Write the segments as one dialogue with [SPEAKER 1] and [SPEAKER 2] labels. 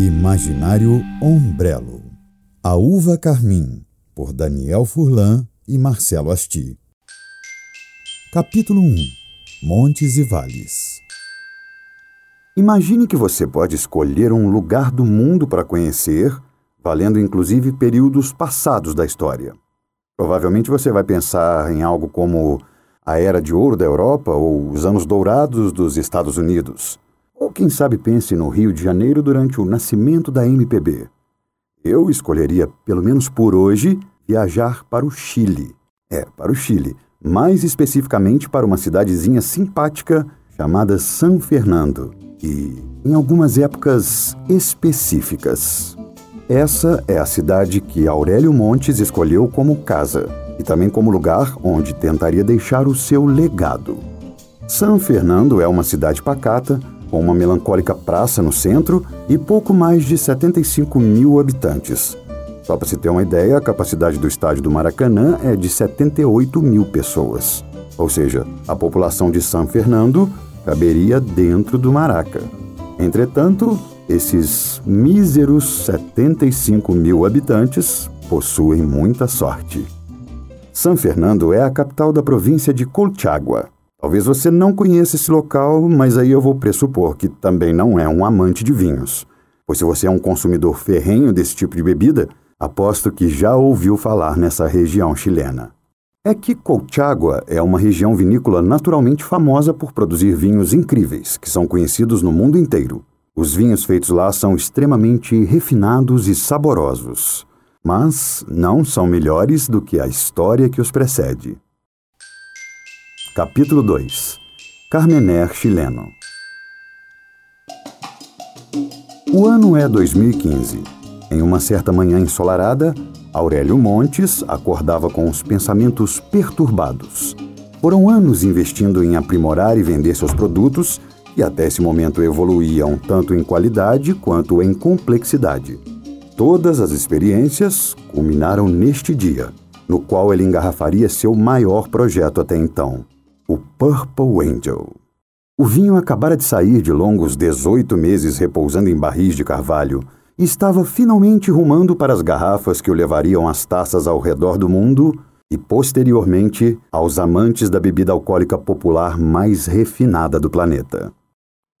[SPEAKER 1] Imaginário Ombrelo A Uva Carmim, por Daniel Furlan e Marcelo Asti. Capítulo 1 Montes e Vales
[SPEAKER 2] Imagine que você pode escolher um lugar do mundo para conhecer, valendo inclusive períodos passados da história. Provavelmente você vai pensar em algo como a Era de Ouro da Europa ou os Anos Dourados dos Estados Unidos. Ou quem sabe pense no Rio de Janeiro durante o nascimento da MPB. Eu escolheria, pelo menos por hoje, viajar para o Chile. É, para o Chile. Mais especificamente para uma cidadezinha simpática chamada San Fernando, que em algumas épocas específicas. Essa é a cidade que Aurélio Montes escolheu como casa e também como lugar onde tentaria deixar o seu legado. San Fernando é uma cidade pacata, com uma melancólica praça no centro e pouco mais de 75 mil habitantes. Só para se ter uma ideia, a capacidade do estádio do Maracanã é de 78 mil pessoas. Ou seja, a população de San Fernando caberia dentro do Maraca. Entretanto, esses míseros 75 mil habitantes possuem muita sorte. San Fernando é a capital da província de Colchagua, Talvez você não conheça esse local, mas aí eu vou pressupor que também não é um amante de vinhos. Pois se você é um consumidor ferrenho desse tipo de bebida, aposto que já ouviu falar nessa região chilena. É que Colchagua é uma região vinícola naturalmente famosa por produzir vinhos incríveis, que são conhecidos no mundo inteiro. Os vinhos feitos lá são extremamente refinados e saborosos, mas não são melhores do que a história que os precede. Capítulo 2 Carmener chileno O ano é 2015. Em uma certa manhã ensolarada, Aurélio Montes acordava com os pensamentos perturbados. Foram anos investindo em aprimorar e vender seus produtos, e até esse momento evoluíam tanto em qualidade quanto em complexidade. Todas as experiências culminaram neste dia, no qual ele engarrafaria seu maior projeto até então o Purple Angel. O vinho acabara de sair de longos 18 meses repousando em barris de carvalho e estava finalmente rumando para as garrafas que o levariam às taças ao redor do mundo e, posteriormente, aos amantes da bebida alcoólica popular mais refinada do planeta.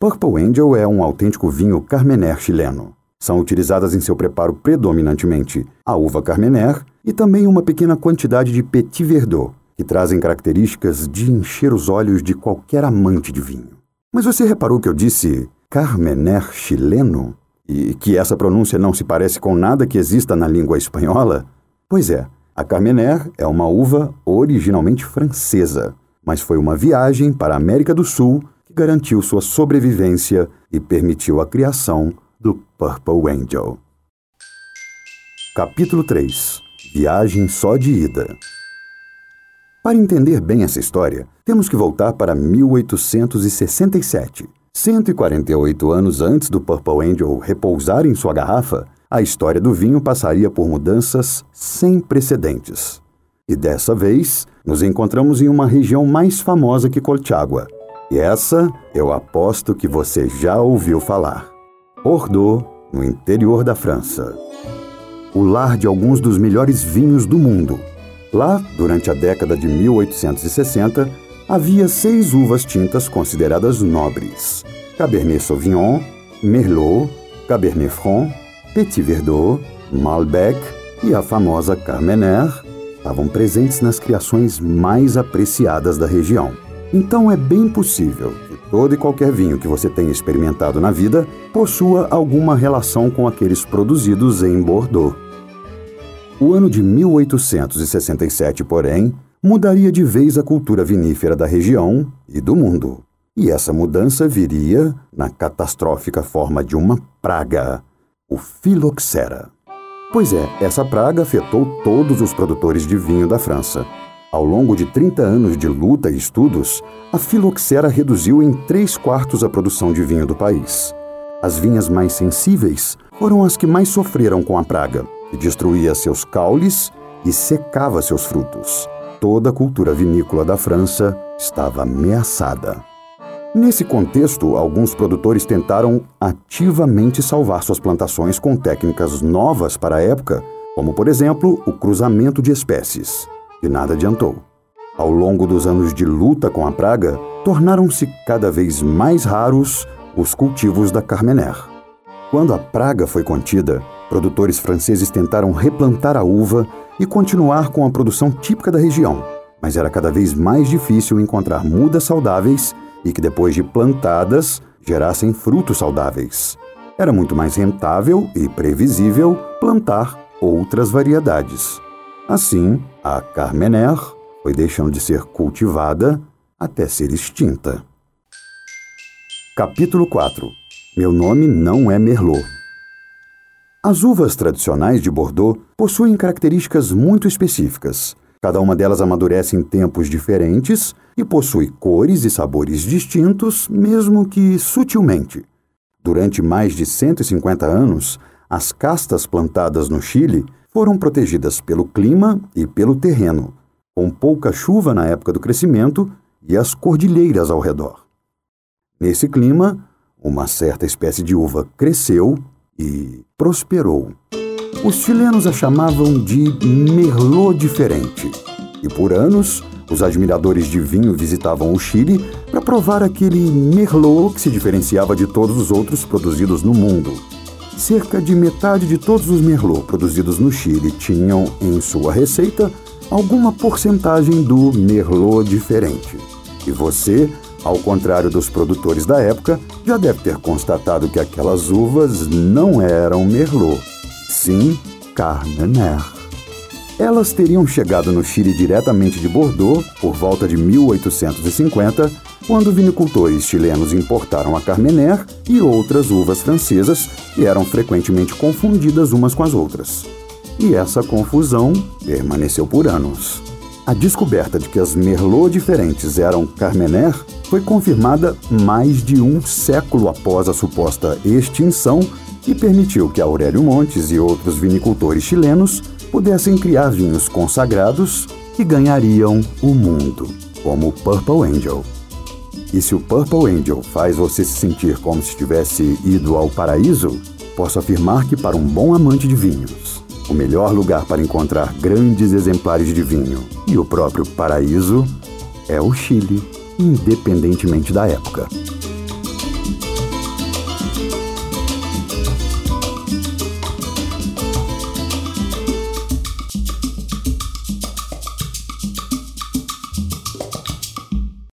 [SPEAKER 2] Purple Angel é um autêntico vinho Carmener chileno. São utilizadas em seu preparo predominantemente a uva Carmener e também uma pequena quantidade de Petit Verdot, que trazem características de encher os olhos de qualquer amante de vinho. Mas você reparou que eu disse Carmener chileno? E que essa pronúncia não se parece com nada que exista na língua espanhola? Pois é, a Carmener é uma uva originalmente francesa, mas foi uma viagem para a América do Sul que garantiu sua sobrevivência e permitiu a criação do Purple Angel. Capítulo 3 Viagem só de ida para entender bem essa história, temos que voltar para 1867. 148 anos antes do Purple Angel repousar em sua garrafa, a história do vinho passaria por mudanças sem precedentes. E dessa vez, nos encontramos em uma região mais famosa que Colchagua. E essa eu aposto que você já ouviu falar. Bordeaux, no interior da França. O lar de alguns dos melhores vinhos do mundo Lá, durante a década de 1860, havia seis uvas tintas consideradas nobres: Cabernet Sauvignon, Merlot, Cabernet Franc, Petit Verdot, Malbec e a famosa Carmener estavam presentes nas criações mais apreciadas da região. Então é bem possível que todo e qualquer vinho que você tenha experimentado na vida possua alguma relação com aqueles produzidos em Bordeaux. O ano de 1867, porém, mudaria de vez a cultura vinífera da região e do mundo. E essa mudança viria na catastrófica forma de uma praga, o filoxera. Pois é, essa praga afetou todos os produtores de vinho da França. Ao longo de 30 anos de luta e estudos, a filoxera reduziu em 3 quartos a produção de vinho do país. As vinhas mais sensíveis foram as que mais sofreram com a praga e destruía seus caules e secava seus frutos. Toda a cultura vinícola da França estava ameaçada. Nesse contexto, alguns produtores tentaram ativamente salvar suas plantações com técnicas novas para a época, como, por exemplo, o cruzamento de espécies. E nada adiantou. Ao longo dos anos de luta com a praga, tornaram-se cada vez mais raros os cultivos da Carmener. Quando a praga foi contida, produtores franceses tentaram replantar a uva e continuar com a produção típica da região, mas era cada vez mais difícil encontrar mudas saudáveis e que depois de plantadas gerassem frutos saudáveis. Era muito mais rentável e previsível plantar outras variedades. Assim, a Carmener foi deixando de ser cultivada até ser extinta. Capítulo 4 Meu nome não é Merlot. As uvas tradicionais de Bordeaux possuem características muito específicas. Cada uma delas amadurece em tempos diferentes e possui cores e sabores distintos, mesmo que sutilmente. Durante mais de 150 anos, as castas plantadas no Chile foram protegidas pelo clima e pelo terreno, com pouca chuva na época do crescimento e as cordilheiras ao redor. Nesse clima, uma certa espécie de uva cresceu e prosperou. Os chilenos a chamavam de Merlot diferente, e por anos os admiradores de vinho visitavam o Chile para provar aquele Merlot que se diferenciava de todos os outros produzidos no mundo. Cerca de metade de todos os Merlot produzidos no Chile tinham em sua receita alguma porcentagem do Merlot diferente. E você, ao contrário dos produtores da época, já deve ter constatado que aquelas uvas não eram Merlot, sim Carmener. Elas teriam chegado no Chile diretamente de Bordeaux por volta de 1850, quando vinicultores chilenos importaram a Carmener e outras uvas francesas que eram frequentemente confundidas umas com as outras. E essa confusão permaneceu por anos. A descoberta de que as Merlot diferentes eram Carmener foi confirmada mais de um século após a suposta extinção e permitiu que Aurélio Montes e outros vinicultores chilenos pudessem criar vinhos consagrados que ganhariam o mundo, como o Purple Angel. E se o Purple Angel faz você se sentir como se tivesse ido ao paraíso, posso afirmar que para um bom amante de vinhos, o melhor lugar para encontrar grandes exemplares de vinho e o próprio paraíso é o Chile, independentemente da época.